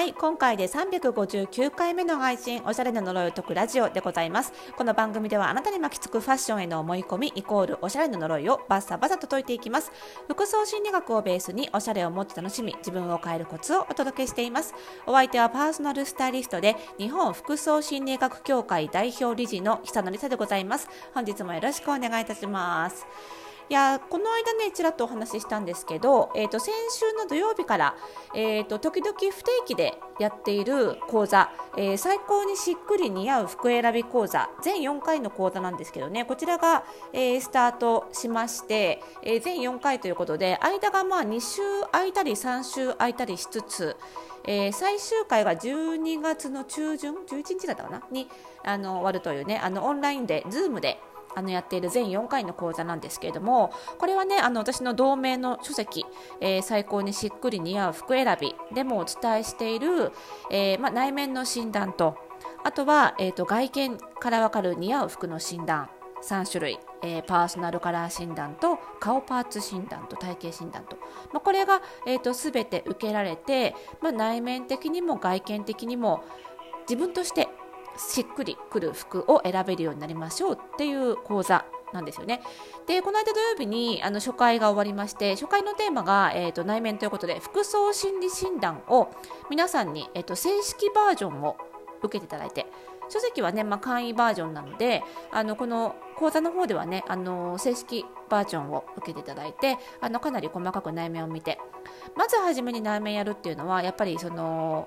はい今回で359回目の配信おしゃれな呪いを解くラジオでございます。この番組ではあなたに巻きつくファッションへの思い込みイコールおしゃれな呪いをバッサバサと解いていきます。服装心理学をベースにおしゃれをもっと楽しみ自分を変えるコツをお届けしています。お相手はパーソナルスタイリストで日本服装心理学協会代表理事の久野里沙でございます。本日もよろしくお願いいたします。いやこの間ねちらっとお話ししたんですけど、えーと、先週の土曜日から、えーと、時々不定期でやっている講座、えー、最高にしっくり似合う服選び講座全4回の講座なんですけどねこちらが、えー、スタートしまして、えー、全4回ということで間がまあ2週空いたり3週空いたりしつつえー、最終回が12月の中旬11日だったかな？にあの終わるというねあのオンラインで Zoom であのやっている全4回の講座なんですけれどもこれはねあの私の同名の書籍、えー、最高にしっくり似合う服選びでもお伝えしている、えー、ま内面の診断とあとは、えーと、外見からわかる似合う服の診断3種類、えー、パーソナルカラー診断と顔パーツ診断と体型診断と、まあ、これが、えーと、全て受けられて、まあ、内面的にも外見的にも自分としてしっくりくる服を選べるようになりましょうっていう講座なんですよね。で、この間土曜日にあの初回が終わりまして、初回のテーマが、えーと、内面ということで、服装心理診断を皆さんに、えーと、正式バージョンを受けていただいて、書籍はね、まあ、簡易バージョンなので、あのこの講座の方ではね、あの正式バージョンを受けていただいて、あのかなり細かく内面を見て、まず初めに内面やるっていうのは、やっぱりその、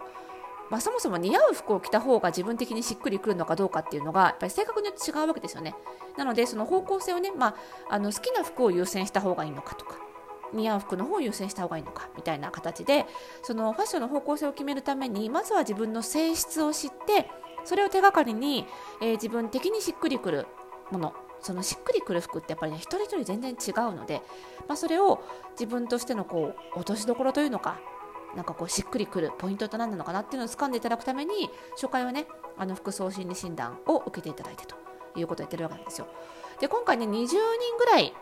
まあ、そもそも似合う服を着た方が自分的にしっくりくるのかどうかっていうのがやっぱり性格によって違うわけですよね。なのでその方向性をね、まあ、あの好きな服を優先した方がいいのかとか似合う服の方を優先した方がいいのかみたいな形でそのファッションの方向性を決めるためにまずは自分の性質を知ってそれを手がかりに、えー、自分的にしっくりくるものそのしっくりくる服ってやっぱりね一人一人全然違うので、まあ、それを自分としてのこう落としどころというのかなんかこうしっくりくるポイントって何なのかなっていうのを掴んでいただくために初回はねあの服装心理診断を受けていただいてということをやってるわけなんですよ。で今回ね20人ぐらい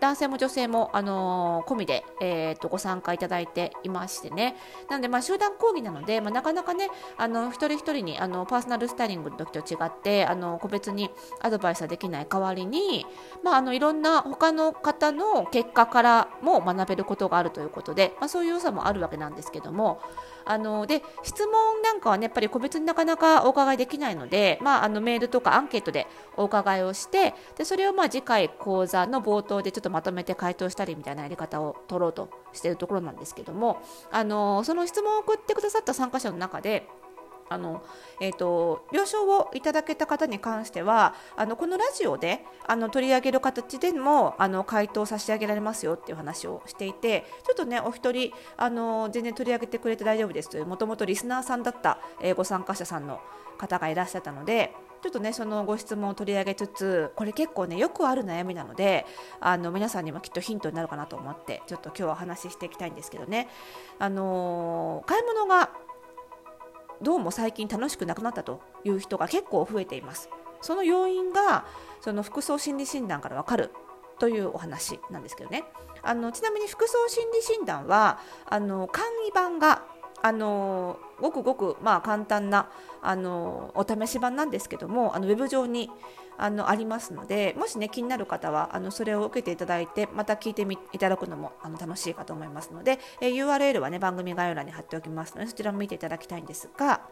男性も女性も、あのー、込みで、えーと、ご参加いただいていましてね。なので、まあ、集団講義なので、まあ、なかなかねあの一人一人にあのパーソナルスタイリングの時と違ってあの個別にアドバイスはできない代わりに、まあ、あのいろんな他の方の結果からも学べることがあるということで、まあ、そういう良さもあるわけなんですけどもあので質問なんかはねやっぱり個別になかなかお伺いできないので、まあ、あのメールとかアンケートでお伺いをしてでそれをまあ次回講座の冒頭でちょっととまとめて回答したりみたいなやり方を取ろうとしているところなんですけどもあのその質問を送ってくださった参加者の中であの、えーと、了承をいただけた方に関してはあのこのラジオであの取り上げる形でもあの回答を差し上げられますよっていう話をしていてちょっとねお一人あの全然取り上げてくれて大丈夫ですというもともとリスナーさんだった、えー、ご参加者さんの方がいらっしゃったのでちょっとねそのご質問を取り上げつつこれ結構ねよくある悩みなのであの皆さんにもきっとヒントになるかなと思ってちょっと今日はお話ししていきたいんですけどね。あのー、買い物がどうも最近楽しくなくなったという人が結構増えています。その要因がその服装心理診断からわかるというお話なんですけどね。あのちなみに服装心理診断はあの簡易版があのごくごく、まあ、簡単なあのお試し版なんですけどもあのウェブ上にあのありますのでもしね気になる方はあのそれを受けていただいてまた聞いてみいただくのもあの楽しいかと思いますので、え URL はね番組概要欄に貼っておきますのでそちらも見ていただきたいんですが、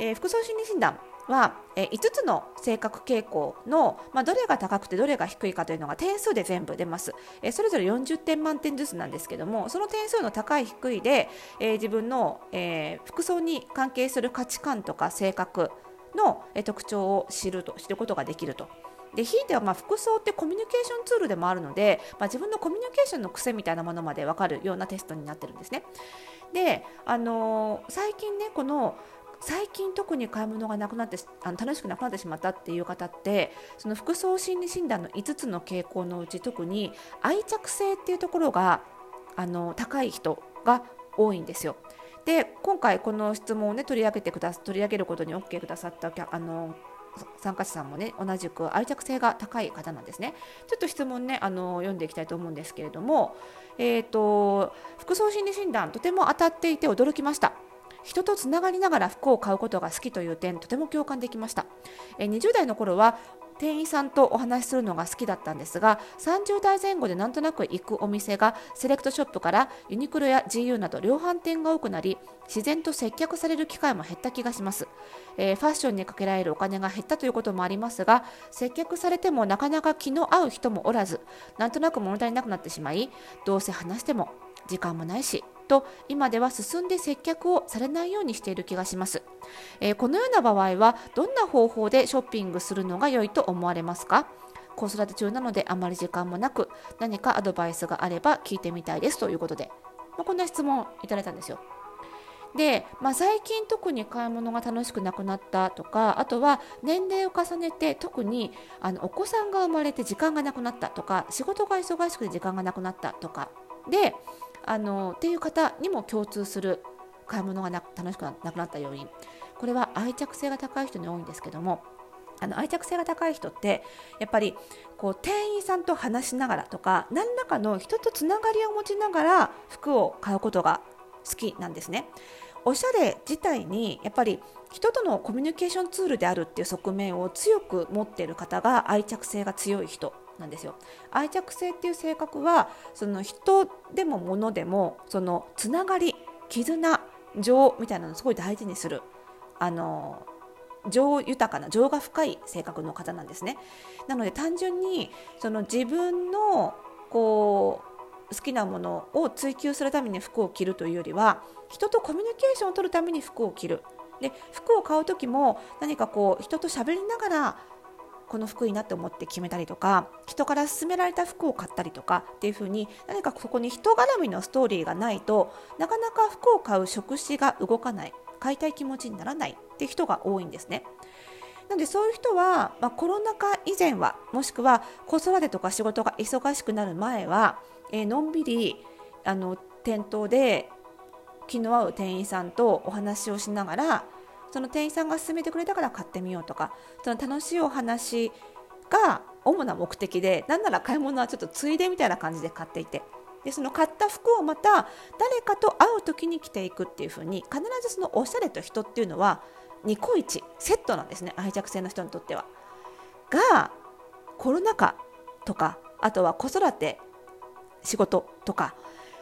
えー、服装心理診断は、え、5つの性格傾向の、まあ、どれが高くてどれが低いかというのが点数で全部出ます、え、それぞれ40点満点ずつなんですけどもその点数の高い低いで、え、自分の、え服装に関係する価値観とか性格の、え特徴を知ると知ることができると。でひいてはま服装ってコミュニケーションツールでもあるので、まあ、自分のコミュニケーションの癖みたいなものまで分かるようなテストになってるんですね。で、あのー、最近ねこの最近特に買い物がなくなってあの楽しくなくなってしまったっていう方ってその服装心理診断の5つの傾向のうち特に愛着性っていうところがあの高い人が多いんですよ。で今回この質問を、ね、取り上げてくだ取り上げることに OK くださったあの参加者さんもね同じく愛着性が高い方なんですね。ちょっと質問ねあの読んでいきたいと思うんですけれども、えーと服装心理診断とても当たっていて驚きました。人とつながりながら服を買うことが好きという点とても共感できました、20代の頃は店員さんとお話しするのが好きだったんですが30代前後でなんとなく行くお店がセレクトショップからユニクロや GU など量販店が多くなり自然と接客される機会も減った気がします、えー、ファッションにかけられるお金が減ったということもありますが接客されてもなかなか気の合う人もおらずなんとなく物足りなくなってしまいどうせ話しても時間もないしと今では進んで接客をされないようにしている気がします、えー、このような場合はどんな方法でショッピングするのが良いと思われますか？子育て中なのであまり時間もなく何かアドバイスがあれば聞いてみたいです。ということで、まあ、こんな質問いただいたんですよ。で、まあ、最近特に買い物が楽しくなくなったとかあとは年齢を重ねて特にあのお子さんが生まれて時間がなくなったとか仕事が忙しくて時間がなくなったとか。であのっていう方にも共通する買い物がな楽しくなくなった要因これは愛着性が高い人に多いんですけどもあの愛着性が高い人ってやっぱりこう店員さんと話しながらとか何らかの人とつながりを持ちながら服を買うことが好きなんですね。おしゃれ自体にやっぱり人とのコミュニケーションツールであるっていう側面を強く持っている方が愛着性が強い人なんですよ。愛着性っていう性格はその人でも物でもそのつながり絆情みたいなのをすごい大事にするあの情豊かな情が深い性格の方なんですね。なので単純にその自分のこう好きなものを追求するために服を着るというよりは人とコミュニケーションを取るために服を着る。で服を買う時も何かこう人と喋りながらこの服いいなって思って決めたりとか人から勧められた服を買ったりとかっていう風に何かそこに人絡みのストーリーがないとなかなか服を買う食事が動かない買いたい気持ちにならないって人が多いんですね。なのでそういう人は、まあ、コロナ禍以前はもしくは子育てとか仕事が忙しくなる前は、えー、のんびりあの店頭で気の合う店員さんとお話をしながらその店員さんが勧めてくれたから買ってみようとかその楽しいお話が主な目的でなんなら買い物はちょっとついでみたいな感じで買っていてでその買った服をまた誰かと会う時に着ていくっていう風に必ずそのおしゃれと人っていうのはニコイチセットなんですね愛着性の人にとっては。がコロナ禍とかあとは子育て仕事とか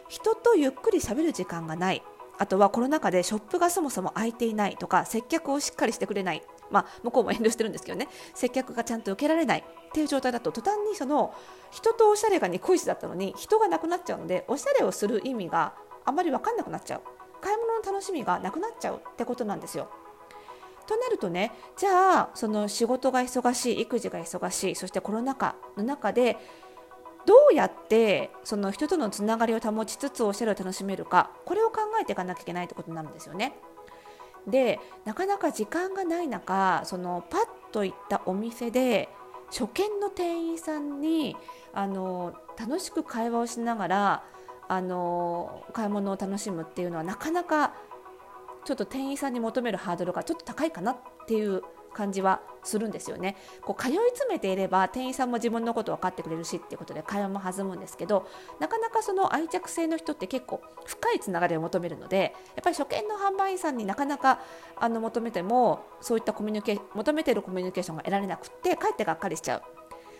人とゆっくり喋る時間がないあとはコロナ禍でショップがそもそも開いていないとか接客をしっかりしてくれない。まあ、向こうも遠慮してるんですけどね。接客がちゃんと受けられない。っていう状態だと途端にその人とおしゃれがニコイチだったのに人がなくなっちゃうのでおしゃれをする意味があまり分かんなくなっちゃう。買い物の楽しみがなくなっちゃうってことなんですよ。となるとねじゃあその仕事が忙しい育児が忙しいそしてコロナ禍の中でどうやってその人とのつながりを保ちつつおしゃれを楽しめるかこれを考えていかなきゃいけないってことになるんですよね。でなかなか時間がない中そのパッと行ったお店で初見の店員さんにあの楽しく会話をしながらあの買い物を楽しむっていうのはなかなかちょっと店員さんに求めるハードルがちょっと高いかなっていう感じはするんですよね。こう通い詰めていれば店員さんも自分のこと分かってくれるしっていうことで会話も弾むんですけどなかなかその愛着性の人って結構深いつながりを求めるのでやっぱり初見の販売員さんになかなかあの求めてもそういったコミュニケ求めてるコミュニケーションが得られなくてかえってがっかりしちゃう。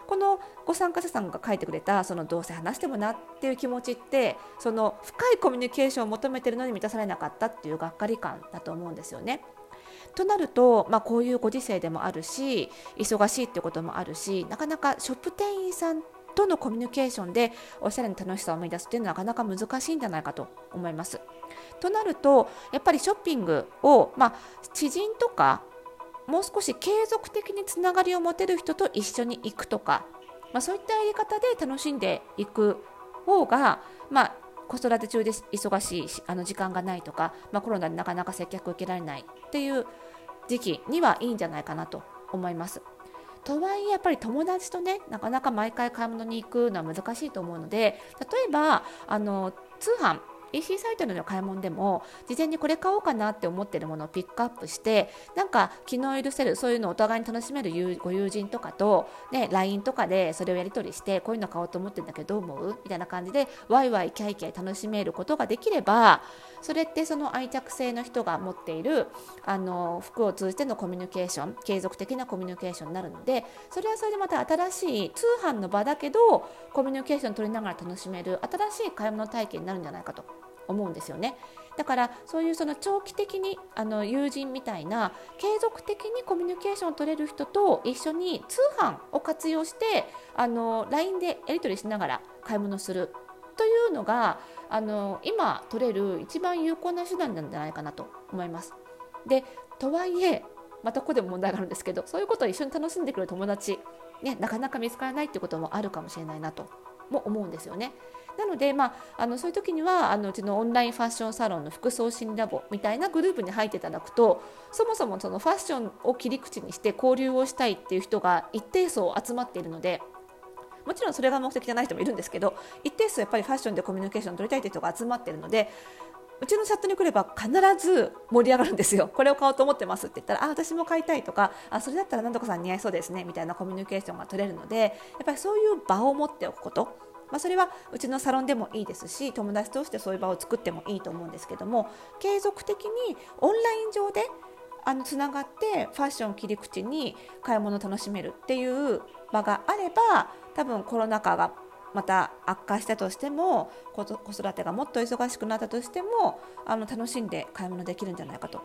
このご参加者さんが書いてくれたそのどうせ話してもなっていう気持ちってその深いコミュニケーションを求めてるのに満たされなかったっていうがっかり感だと思うんですよね。となると、まあ、こういうご時世でもあるし忙しいってこともあるしなかなかショップ店員さんとのコミュニケーションでおしゃれな楽しさを生み出すっていうのはなかなか難しいんじゃないかと思います。となるとやっぱりショッピングを、まあ、知人とかもう少し継続的につながりを持てる人と一緒に行くとか、まあ、そういったやり方で楽しんでいく方が、まあ、子育て中で忙しいしあの時間がないとか、まあ、コロナでなかなか接客を受けられないっていう時期にはいいんじゃないかなと思います。とはいえやっぱり友達とねなかなか毎回買い物に行くのは難しいと思うので例えばあの通販 EC サイトでの買い物でも事前にこれ買おうかなって思ってるものをピックアップしてなんか気の許せるそういうのをお互いに楽しめるご友人とかと、ね、LINE とかでそれをやり取りしてこういうの買おうと思ってるんだけどどう思う？みたいな感じでワイワイキャイキャイ楽しめることができればそれってその愛着性の人が持っているあの服を通じてのコミュニケーション継続的なコミュニケーションになるのでそれはそれでまた新しい通販の場だけどコミュニケーション取りながら楽しめる新しい買い物体験になるんじゃないかと思うんですよね。だからそういうその長期的にあの友人みたいな継続的にコミュニケーションを取れる人と一緒に通販を活用してあの LINE でやり取りしながら買い物するというのがあの今取れる一番有効な手段なんじゃないかなと思います。でとはいえまたここでも問題があるんですけどそういうことを一緒に楽しんでくれる友達、ね、なかなか見つからないってこともあるかもしれないなとも思うんですよね。なので、まあ、あのそういう時にはあのうちのオンラインファッションサロンの服装心理ラボみたいなグループに入っていただくとそもそもそのファッションを切り口にして交流をしたいっていう人が一定層集まっているので。もちろんそれが目的じゃない人もいるんですけど一定数やっぱりファッションでコミュニケーションを取りたいという人が集まっているのでうちのチャットに来れば必ず盛り上がるんですよ。これを買おうと思ってますって言ったら、あ、私も買いたいとか、あ、それだったら何とかさん似合いそうですね、みたいなコミュニケーションが取れるので、やっぱりそういう場を持っておくこと。まあ、それはうちのサロンでもいいですし友達としてそういう場を作ってもいいと思うんですけども継続的にオンライン上であのつながってファッション切り口に買い物を楽しめるっていう場があれば多分コロナ禍がまた悪化したとしても子育てがもっと忙しくなったとしてもあの楽しんで買い物できるんじゃないかと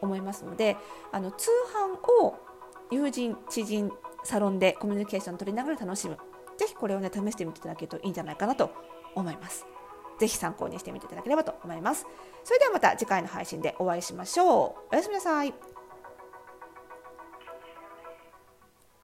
思いますのであの通販を友人知人サロンでコミュニケーションを取りながら楽しむぜひこれをね試してみていただけるといいんじゃないかなと思います。ぜひ参考にしてみていただければと思います。それではまた次回の配信でお会いしましょう。おやすみなさい。